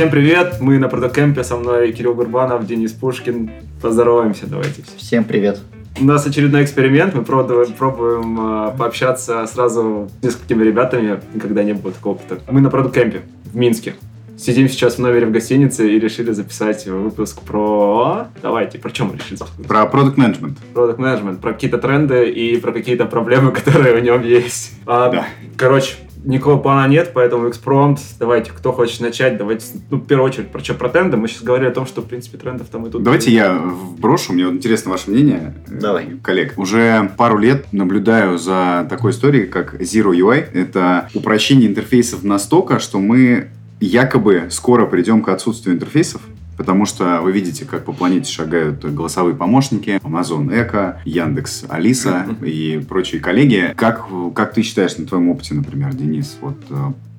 Всем привет, мы на Продокемпе, со мной Кирилл Гурбанов, Денис Пушкин. Поздороваемся, давайте. Всем привет. У нас очередной эксперимент, мы пробуем, пробуем э, пообщаться сразу с несколькими ребятами, никогда не было такого опыта. Мы на Продокемпе в Минске. Сидим сейчас в номере в гостинице и решили записать выпуск про... Давайте, про чем мы решили? Про продукт менеджмент. Продукт менеджмент, про какие-то тренды и про какие-то проблемы, которые в нем есть. А, Да. Короче, никакого плана нет, поэтому экспромт. Давайте, кто хочет начать, давайте, ну, в первую очередь, про что, про тренды. Мы сейчас говорили о том, что, в принципе, трендов там и тут. Давайте я вброшу, мне вот интересно ваше мнение, э, Давай. коллег. Уже пару лет наблюдаю за такой историей, как Zero UI. Это упрощение интерфейсов настолько, что мы якобы скоро придем к отсутствию интерфейсов, Потому что вы видите, как по планете шагают голосовые помощники, Amazon Echo, Яндекс Алиса и прочие коллеги. Как, как ты считаешь на твоем опыте, например, Денис, вот э,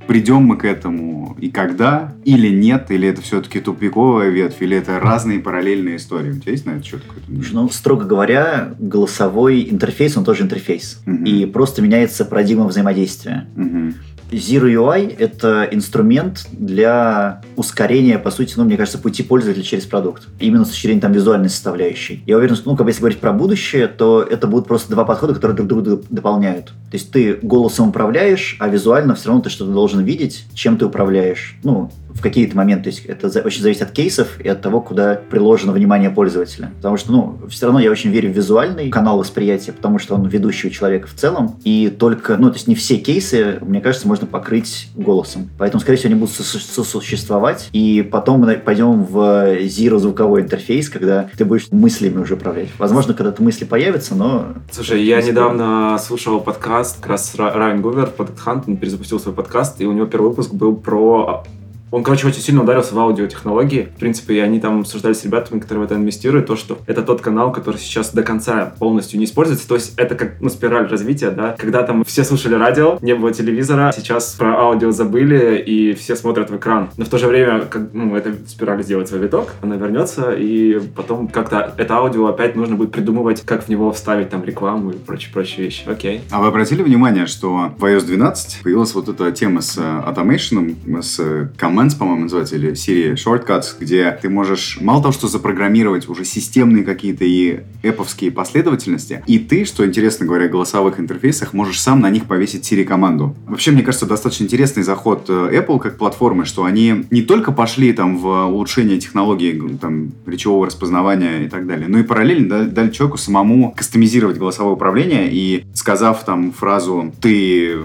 придем мы к этому и когда, или нет, или это все-таки тупиковая ветвь, или это разные параллельные истории? У тебя есть на это что-то какое-то мнение? Ну, строго говоря, голосовой интерфейс, он тоже интерфейс. Мгм. И просто меняется парадигма взаимодействия. Мгм. Zero UI — это инструмент для ускорения, по сути, ну, мне кажется, пути пользователя через продукт. Именно с зрения там визуальной составляющей. Я уверен, что, ну, как бы если говорить про будущее, то это будут просто два подхода, которые друг друга дополняют. То есть ты голосом управляешь, а визуально все равно ты что-то должен видеть, чем ты управляешь. Ну, в какие-то моменты. То есть это очень зависит от кейсов и от того, куда приложено внимание пользователя. Потому что, ну, все равно я очень верю в визуальный канал восприятия, потому что он ведущий у человека в целом. И только, ну, то есть не все кейсы, мне кажется, можно покрыть голосом. Поэтому, скорее всего, они будут сос- сосуществовать. И потом мы пойдем в zero звуковой интерфейс, когда ты будешь мыслями уже управлять. Возможно, когда-то мысли появятся, но Слушай, я недавно слушал подкаст, как раз Ра- Райан Гувер, Product Hunt, он перезапустил свой подкаст, и у него первый выпуск был про... Он, короче, очень сильно ударился в аудиотехнологии. В принципе, и они там обсуждали с ребятами, которые в это инвестируют, то, что это тот канал, который сейчас до конца полностью не используется. То есть это как ну, спираль развития, да. Когда там все слушали радио, не было телевизора, сейчас про аудио забыли, и все смотрят в экран. Но в то же время, как, ну, эта спираль сделает свой виток, она вернется, и потом как-то это аудио опять нужно будет придумывать, как в него вставить там рекламу и прочие-прочие вещи. Окей. А вы обратили внимание, что в iOS 12 появилась вот эта тема с э, automation, с э, commands, по-моему, называется, или серии shortcuts, где ты можешь мало того, что запрограммировать уже системные какие-то и эповские последовательности, и ты, что интересно говоря, голосовых интерфейсах, можешь сам на них повесить Siri-команду. Вообще, мне кажется, достаточно интересный заход э, Apple как платформы, что они не только пошли там в улучшение технологий там, речевого распознавания и так далее, но и параллельно да- дали человеку самому кастомизировать голосовое управление и сказав там фразу «ты,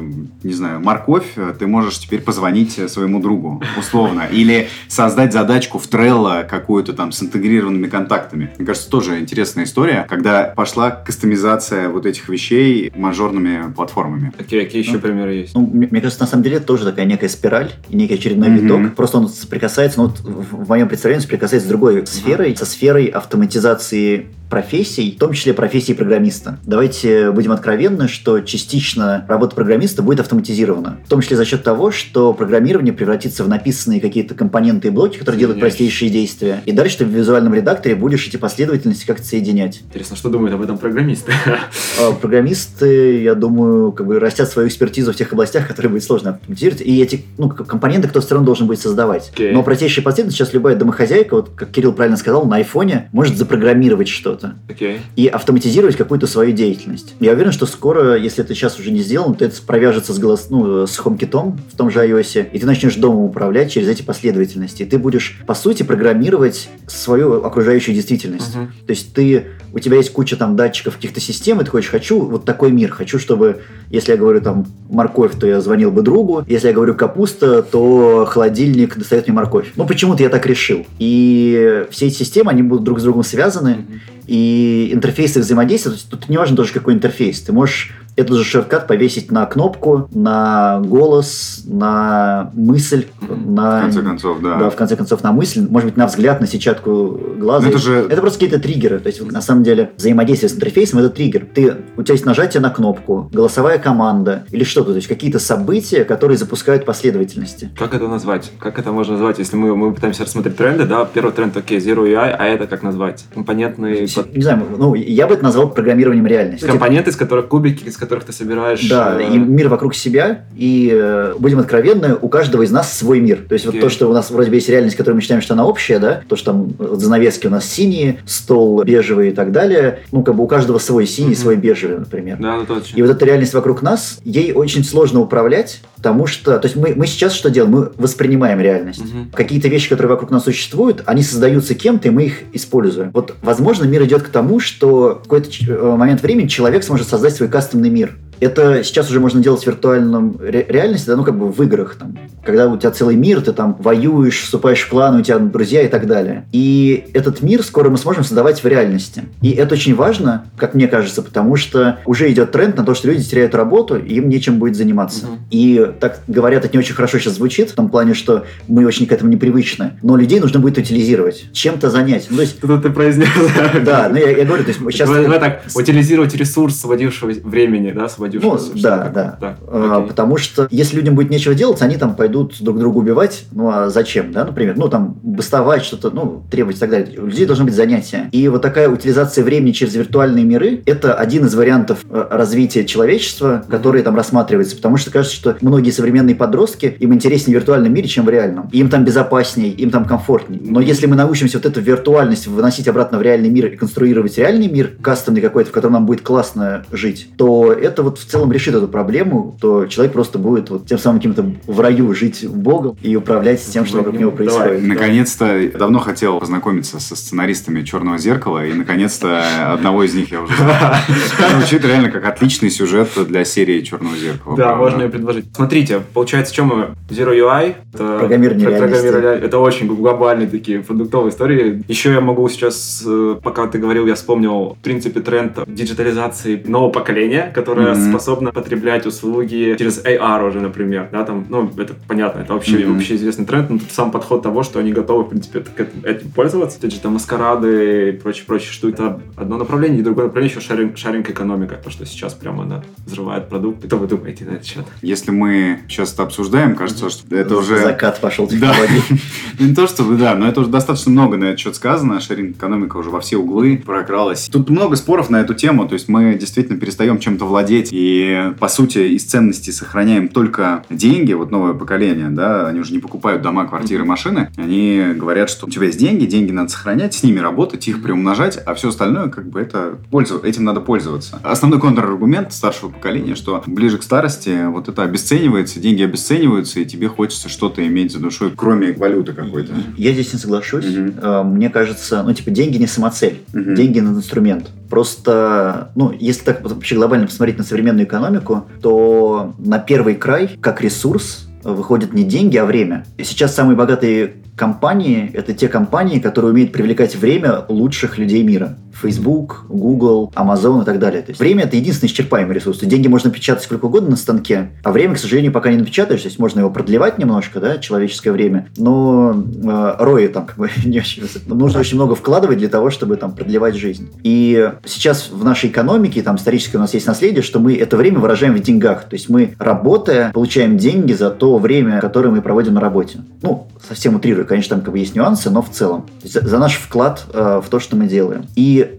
не знаю, морковь», ты можешь теперь позвонить э, своему другу, условно. Или создать задачку в Trello какую-то там с интегрированными контактами. Мне кажется, тоже интересная история, когда пошла кастомизация вот этих вещей мажорными платформами. Окей, какие еще примеры есть? Ну, мне, мне кажется, на самом деле это тоже такая некая спираль и некий очередной Мгм. виток. Просто он соприкасается, ну, вот в, в моем представлении соприкасается с другой сферой, со сферой автоматизации профессий, в том числе профессии программиста. Давайте будем откровенны, что частично работа программиста будет автоматизирована. В том числе за счет того, что программирование превратится в написанные какие-то компоненты и блоки, которые делают простейшие действия. И дальше ты в визуальном редакторе будешь эти последовательности как-то соединять. Интересно, что думают об этом программисты? А Программисты, я думаю, как бы растят свою экспертизу в тех областях, которые будет сложно автоматизировать. И эти ну, компоненты кто-то все равно должен будет создавать. Окей. Но простейшие последовательности сейчас любая домохозяйка, вот как Кирилл правильно сказал, на айфоне может запрограммировать что-то Окей. и автоматизировать какую-то свою деятельность. Я уверен, что скоро, если это сейчас уже не сделано, то это провяжется с, голос, ну, с HomeKit в том же iOS, и ты начнешь дома управлять через эти последовательности. И ты будешь, по сути, программировать свою окружающую действительность. Мгм. То есть ты, у тебя есть куча там датчиков каких-то систем, и ты хочешь, хочу вот такой мир, хочу, чтобы, если я говорю там морковь, то я звонил бы другу, если я говорю капуста, то холодильник достает мне морковь. Ну, почему-то я так решил. И все эти системы, они будут друг с другом связаны, Мгм. И интерфейс их взаимодействия, то есть тут не важно тоже какой интерфейс, ты можешь этот же шорткат повесить на кнопку, на голос, на мысль, на... В конце концов, да. Да, в конце концов, на мысль, может быть, на взгляд, на сетчатку глаза. Ну, это же- это просто какие-то триггеры. То есть, на самом деле, взаимодействие с интерфейсом – это триггер. Ты, у тебя есть нажатие на кнопку, голосовая команда или что-то. То есть, какие-то события, которые запускают последовательности. Как это назвать? Как это можно назвать, если мы, мы пытаемся рассмотреть тренды, да? Первый тренд, окей, Zero UI, а это как назвать? Компонентные... Не знаю, ну, я бы это назвал программированием реальности. Компоненты, из которых кубики, из которых которых ты собираешь. Да, э, и мир вокруг себя, и э, будем откровенны, у каждого из нас свой мир. То есть вот Окей. то, что у нас вроде бы есть реальность, которую мы считаем, что она общая, да, то, что там вот занавески у нас синие, стол бежевый и так далее, ну, как бы у каждого свой синий, Мгм. свой бежевый, например. Да, ну точно. И вот эта реальность вокруг нас, ей очень сложно управлять, потому что, то есть мы, мы сейчас что делаем? Мы воспринимаем реальность. Мгм. Какие-то вещи, которые вокруг нас существуют, они создаются кем-то, и мы их используем. Вот, возможно, мир идет к тому, что в какой-то э, момент времени человек сможет создать свой кастомный мир мир. Это сейчас уже можно делать в виртуальном ре- реальности, да, ну, как бы в играх, там, когда у тебя целый мир, ты там воюешь, вступаешь в клан, у тебя друзья и так далее. И этот мир скоро мы сможем создавать в реальности. И это очень важно, как мне кажется, потому что уже идет тренд на то, что люди теряют работу, и им нечем будет заниматься. Мгм. И так говорят, это не очень хорошо сейчас звучит, в том плане, что мы очень к этому непривычны. Но людей нужно будет утилизировать, чем-то занять. Ну, то есть, Тут ты произнес. да, ну я, я говорю, то есть сейчас... Давай так, утилизировать ресурс сводившего времени, да, сводившего. Ну, что-то да, такое. да. А, окей. потому что если людям будет нечего делать, они там пойдут друг друга убивать. Ну а зачем, да, например? Ну там бастовать, что-то, ну, требовать и так далее. У людей должны быть занятия. И вот такая утилизация времени через виртуальные миры – это один из вариантов э, развития человечества, который там рассматривается. Потому что кажется, что многие современные подростки, им интереснее в виртуальном мире, чем в реальном. Им там безопаснее, им там комфортнее. Но если мы научимся вот эту виртуальность выносить обратно в реальный мир и конструировать реальный мир, кастомный какой-то, в котором нам будет классно жить, то это вот в целом решит эту проблему, то человек просто будет вот тем самым каким-то в раю жить Богом и управлять тем, что вокруг него Давай. происходит. Наконец-то я давно хотел познакомиться со сценаристами Черного зеркала, и наконец-то одного из них я уже. Звучит реально как отличный сюжет для серии Черного зеркала. Да, можно ее предложить. Смотрите, получается, чем мы? Zero UI. Это Программирование реальности. Это очень глобальные такие продуктовые истории. Еще я могу сейчас, э, пока ты говорил, я вспомнил, в принципе, тренд диджитализации нового поколения, которое Мгм. способно потреблять услуги через AR уже, например. Да, там, ну, это понятно, это вообще, Мгм. вообще известный тренд, но тут сам подход того, что они готовы, в принципе, к этим, этим пользоваться. Digital маскарады и прочие-прочие штуки. Это одно направление, и другое направление еще sharing, sharing экономика, то, что сейчас прямо она взрывает продукты. Что вы думаете на этот счет? Если мы сейчас это обсуждаем, кажется, что это уже... Закат пошел Да. технологий. Ну, Не то чтобы, да, но это уже достаточно много на этот счет сказано. Шаринг экономика уже во все углы прокралась. Тут много споров на эту тему. То есть мы действительно перестаем чем-то владеть. И, по сути, из ценностей сохраняем только деньги. Вот новое поколение, да, они уже не покупают дома, квартиры, машины. Они говорят, что у тебя есть деньги, деньги надо сохранять, с ними работать, их приумножать, а все остальное, как бы, это этим надо пользоваться. Основной контраргумент старшего поколения, что ближе к старости вот это обесценивается, деньги обесцениваются, и тебе хочется что-то иметь за душой, кроме валюты какой-то. Я здесь не соглашусь. Э, Мне кажется, ну, типа, деньги не самоцель. Мгм. Деньги на инструмент. Просто, ну, если так вообще глобально посмотреть на современную экономику, то на первый край, как ресурс, выходят не деньги, а время. И сейчас самые богатые компании – это те компании, которые умеют привлекать время лучших людей мира. Facebook, Google, Amazon и так далее. То есть время – это единственный исчерпаемый ресурс. Деньги можно печатать сколько угодно на станке, а время, к сожалению, пока не напечатаешь. То есть можно его продлевать немножко, да, человеческое время, но э, рои там как бы не очень. Нужно очень много вкладывать для того, чтобы там продлевать жизнь. И сейчас в нашей экономике, там исторически у нас есть наследие, что мы это время выражаем в деньгах. То есть мы, работая, получаем деньги за то время, которое мы проводим на работе. Ну, совсем утрирую, конечно, там как бы есть нюансы, но в целом. За, за наш вклад э, в то, что мы делаем.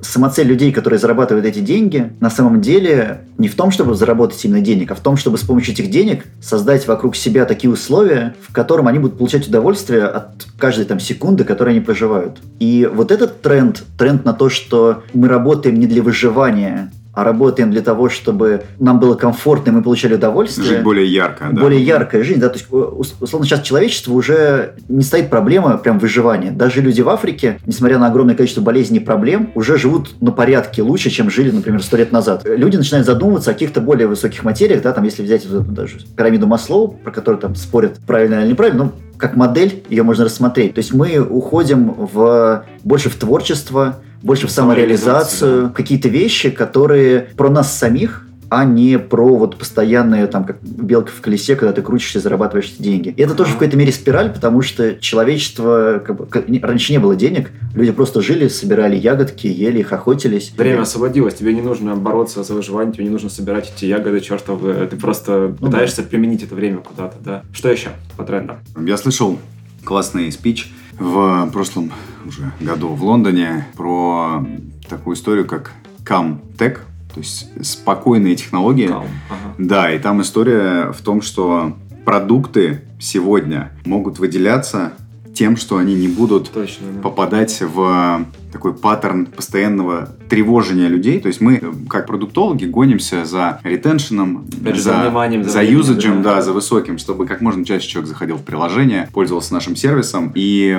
Самоцель людей, которые зарабатывают эти деньги, на самом деле не в том, чтобы заработать именно денег, а в том, чтобы с помощью этих денег создать вокруг себя такие условия, в котором они будут получать удовольствие от каждой там секунды, которой они проживают. И вот этот тренд, тренд на то, что мы работаем не для выживания, а работаем для того, чтобы нам было комфортно, и мы получали удовольствие. Жить более ярко, да. Более яркая жизнь, да, то есть, у- условно, сейчас человечество уже не стоит проблема прям выживания. Даже люди в Африке, несмотря на огромное количество болезней и проблем, уже живут на порядке лучше, чем жили, например, сто лет назад. Люди начинают задумываться о каких-то более высоких материях, да, там, если взять вот эту даже пирамиду Маслоу, про которую там спорят, правильно или неправильно, ну, как модель ее можно рассмотреть. То есть мы уходим в больше в творчество, больше в Самореализацию, самореализацию, какие-то вещи, которые про нас самих, а не про вот постоянные, там, как белка в колесе, когда ты крутишься и зарабатываешь эти деньги. И это тоже в какой-то мере спираль, потому что человечество, как бы, как- не- раньше не было денег, люди просто жили, собирали ягодки, ели их, охотились. Время освободилось, тебе не нужно бороться за выживание, тебе не нужно собирать эти ягоды чертовы, ты просто Ну пытаешься применить это время куда-то, да. Что еще по трендам? Я слышал классный спич в прошлом уже году в Лондоне про такую историю, как CamTech, То есть спокойные технологии. Calm, ага. Да, и там история в том, что продукты сегодня могут выделяться тем, что они не будут Точно, да. попадать в такой паттерн постоянного тревожения людей. То есть мы, э, как продуктологи, гонимся за ретеншеном, Опять за вниманием, за за юзаджем, да. да, за высоким, чтобы как можно чаще человек заходил в приложение, пользовался нашим сервисом. И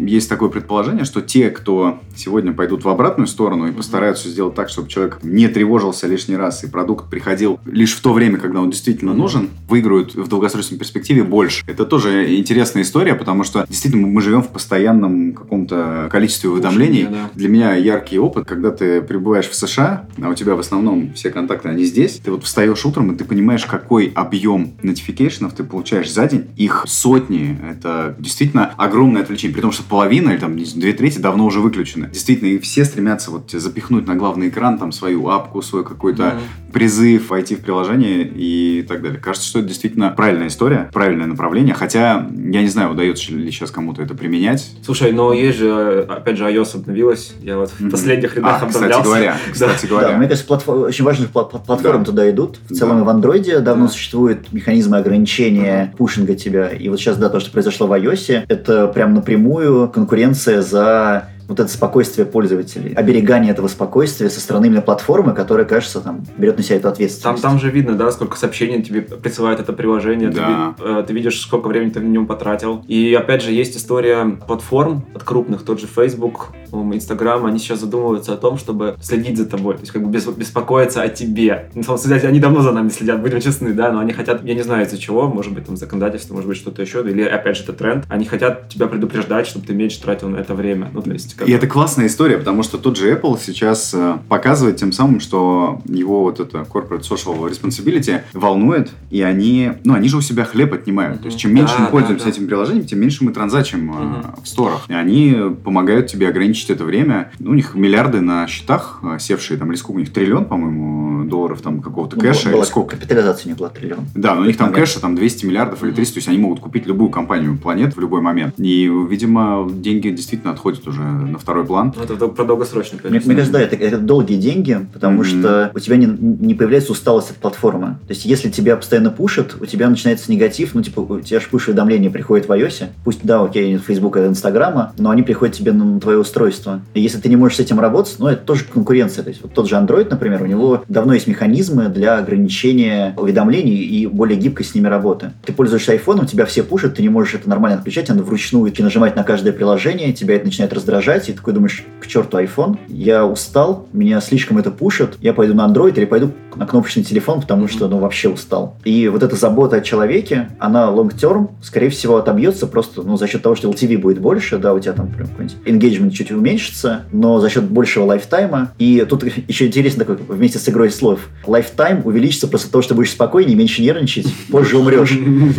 есть такое предположение, что те, кто сегодня пойдут в обратную сторону и постараются сделать так, чтобы человек не тревожился лишний раз, и продукт приходил лишь в то время, когда он действительно нужен, выиграют в долгосрочной перспективе больше. Это тоже интересная история, потому что действительно мы живем в постоянном каком-то количестве уведомлений. Да. Для меня яркий опыт, когда ты прибываешь в США, а у тебя в основном все контакты, они здесь. Ты вот встаешь утром, и ты понимаешь, какой объем нотификейшенов ты получаешь за день. Их сотни. Это действительно огромное отвлечение. При том, что половина или там две трети давно уже выключены. Действительно, и все стремятся вот запихнуть на главный экран там свою апку, свой какой-то Мгм. призыв войти в приложение и так далее. Кажется, что это действительно правильная история, правильное направление. Хотя, я не знаю, удается ли сейчас кому-то это применять. Слушай, но есть же, опять же, iOS обновилась. Я вот в последних рядах А, кстати обновлялся. говоря, Да. кстати Да, говоря. мне кажется, платфо- очень важных пла- пла- платформ Да. туда идут. В целом Да. и в андроиде давно Да. существуют механизмы ограничения пушинга тебя. И вот сейчас, да, то, что произошло в iOS, это прям напрямую конкуренция за вот это спокойствие пользователей, оберегание этого спокойствия со стороны именно платформы, которая, кажется, там берет на себя эту Там, ответственность. там же видно, да, сколько сообщений тебе присылает это приложение, ты, Да. ви- э, ты видишь, сколько времени ты в нем потратил. И опять же, есть история платформ от крупных, тот же Facebook, Instagram, они сейчас задумываются о том, чтобы следить за тобой, то есть как бы бес- беспокоиться о тебе. На самом деле, они давно за нами следят, будем честны, да, но они хотят, я не знаю из-за чего, может быть, там законодательство, может быть, что-то еще, или опять же, это тренд, они хотят тебя предупреждать, чтобы ты меньше тратил на это время. Ну, то есть, как И это классная история, потому что тот же Apple сейчас э, показывает тем самым, что его вот это corporate social responsibility волнует, и они, ну, они же у себя хлеб отнимают. То есть, чем меньше Да, мы пользуемся да, да. этим приложением, тем меньше мы транзачим э, Мгм. в сторах. И они помогают тебе ограничить это время. Ну, у них миллиарды на счетах э, севшие, там, или сколько у них, триллион, по-моему, долларов там какого-то Ну, кэша, была или сколько? Капитализация них была триллион. Да, но у них там Момент. кэша там 200 миллиардов или 300, то есть они могут купить любую компанию планет в любой момент. И, видимо, деньги действительно отходят уже на второй план. Ну, это про долгосрочный, Мне, конечно. мне кажется, да, это, это долгие деньги, потому Мгм. что у тебя не, не появляется усталость от платформы. То есть, если тебя постоянно пушат, у тебя начинается негатив, ну, типа, у тебя же пуш-уведомления приходят в iOS. Пусть, да, окей, нет Facebook и Инстаграма, но они приходят тебе на твое устройство. И если ты не можешь с этим работать, ну, это тоже конкуренция. То есть, вот тот же Android, например, у него давно есть механизмы для ограничения уведомлений и более гибкой с ними работы. Ты пользуешься айфоном, тебя все пушат, ты не можешь это нормально отключать, надо вручную нажимать на каждое приложение, тебя это начинает раздражать, и ты такой думаешь, к черту iPhone, я устал, меня слишком это пушит, я пойду на Android или пойду на кнопочный телефон, потому что, ну, вообще устал. И вот эта забота о человеке, она long term, скорее всего, отобьется просто, ну, за счет того, что LTV будет больше, да, у тебя там прям какой-нибудь engagement чуть уменьшится, но за счет большего lifetime'а. И тут еще интересно такой, вместе с игрой слов, lifetime увеличится просто того, что будешь спокойнее, меньше нервничать, позже умрешь.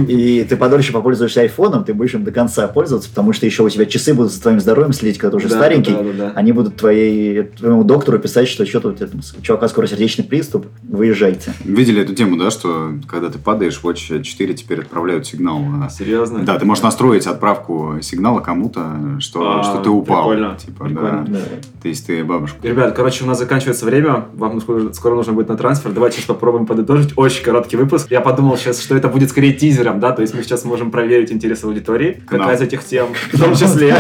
И ты подольше попользуешься айфоном, ты будешь им до конца пользоваться, потому что еще у тебя часы будут за твоим здоровьем следить, когда ты уже Да, старенький. да, да, да. Они будут твоей, твоему доктору писать, что что-то у тебя там, у чувака скоро сердечный приступ, выезжайте. Видели эту тему, да, что когда ты падаешь, Watch 4 теперь отправляют сигнал. Серьезно? Да, ты можешь настроить отправку сигнала кому-то, что, А, что ты упал. прикольно, Типа, прикольно. да. То есть ты бабушка. Ребят, короче, у нас заканчивается время. Вам скоро, нужно будет на трансфер. Давайте сейчас попробуем подытожить. Очень короткий выпуск. Я подумал сейчас, что это будет скорее тизером, да, то есть мы сейчас можем проверить интерес аудитории, К нам. какая из этих тем, в том числе.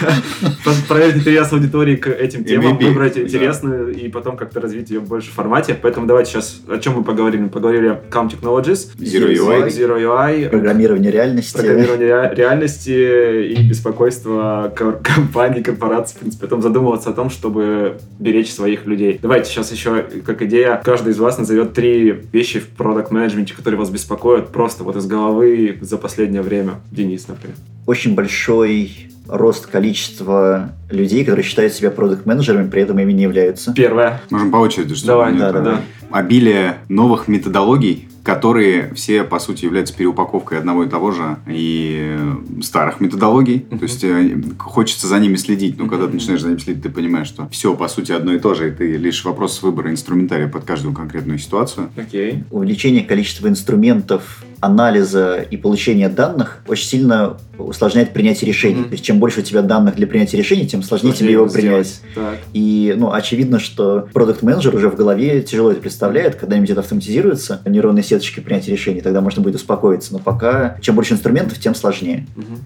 Проверить интерес аудитории к этим темам, MVP, выбрать да. интересную и потом как-то развить ее в большем формате. Поэтому давайте сейчас, о чем мы поговорили? Мы поговорили о Calm Technologies, Zero UI. Zero UI, Программирование реальности. программирование ре- реальности и беспокойство компаний, корпораций, в принципе, потом задумываться о том, чтобы беречь своих людей. Давайте сейчас еще, как идея, каждый из вас назовет три вещи в продукт менеджменте которые вас беспокоят просто вот из головы за последнее время. Денис, например. Очень большой рост количества людей, которые считают себя продукт менеджерами при этом ими не являются. Первое. Можем по очереди, что Давай, да, да, да. обилие новых методологий, которые все, по сути, являются переупаковкой одного и того же и старых методологий. Мгм. То есть э, хочется за ними следить, но когда ты начинаешь за ними следить, ты понимаешь, что все, по сути, одно и то же, и ты лишь вопрос выбора инструментария под каждую конкретную ситуацию. Окей. Увеличение количества инструментов анализа и получения данных очень сильно усложняет принятие решений. Мгм. То есть, чем больше у тебя данных для принятия решений, тем сложнее тебе его принять. Так. И, ну, очевидно, что продукт менеджер уже в голове тяжело это представляет, когда-нибудь это автоматизируется, нейронные сеточки принятия решений, тогда можно будет успокоиться. Но пока, чем больше инструментов, тем сложнее. Мгм.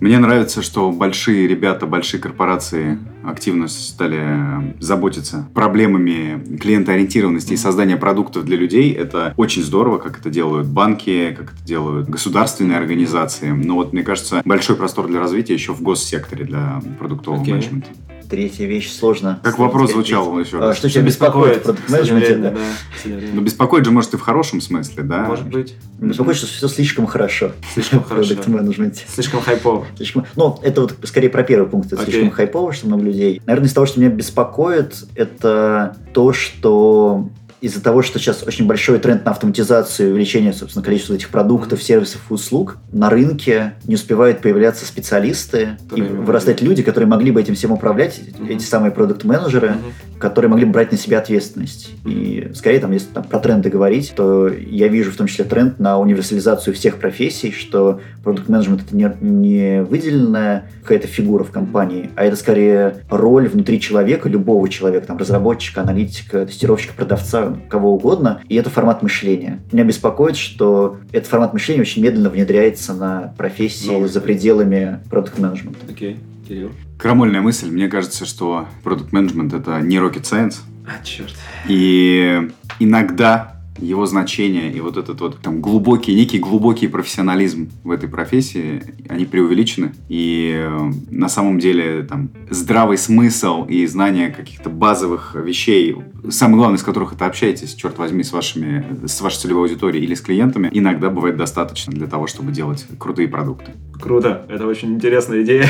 Мне нравится, что большие ребята, большие корпорации активно стали заботиться проблемами клиентоориентированности и создания продуктов для людей. Это очень здорово, как это делают банки, как это делают государственные организации. Но вот, мне кажется, большой простор для развития еще в госсекторе для продуктового Окей. менеджмента. Третья вещь сложно. Как вопрос сказать. звучал еще А, раз. Что тебя беспокоит в да? Ну, беспокоит же, может, и в хорошем смысле, да? Может быть. Беспокоит, что все слишком хорошо Слишком в хорошо. продукт менеджменте. Слишком хайпово. Слишком... Ну, это вот скорее про первый пункт. Это слишком хайпово, что много людей. Наверное, из того, что меня беспокоит, это то, что из-за того, что сейчас очень большой тренд на автоматизацию и увеличение, собственно, количества этих продуктов, сервисов и услуг, на рынке не успевают появляться специалисты и Которые вырастать могли. люди, которые могли бы этим всем управлять, Мгм. эти самые продукт-менеджеры, Мгм. Которые могли бы брать на себя ответственность. И скорее, там, если там, про тренды говорить, то я вижу в том числе тренд на универсализацию всех профессий, что продукт-менеджмент это не, не выделенная какая-то фигура в компании, а это скорее роль внутри человека, любого человека, там, разработчика, аналитика, тестировщика, продавца, кого угодно, и это формат мышления. Меня беспокоит, что этот формат мышления очень медленно внедряется на профессии Новый. за пределами продукт-менеджмента. Окей. Кирилл. Крамольная мысль. Мне кажется, что продукт менеджмент это не rocket science. А, черт. И иногда его значение и вот этот вот там глубокий, некий глубокий профессионализм в этой профессии, они преувеличены. И э, на самом деле там здравый смысл и знание каких-то базовых вещей, самое главное из которых это общаетесь, черт возьми, с вашими, с вашей целевой аудиторией или с клиентами, иногда бывает достаточно для того, чтобы делать крутые продукты. Круто. Это очень интересная идея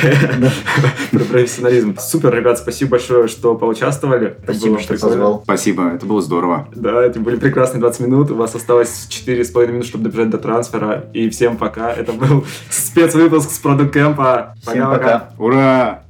про профессионализм. Супер, ребят, спасибо большое, что поучаствовали. Спасибо, что позвал. Спасибо, это было здорово. Да, это были прекрасные 20 минут. У вас осталось 4,5 минут, чтобы добежать до трансфера. И всем пока. Это был спецвыпуск с Продукт Кэмпа. Всем пока. Ура!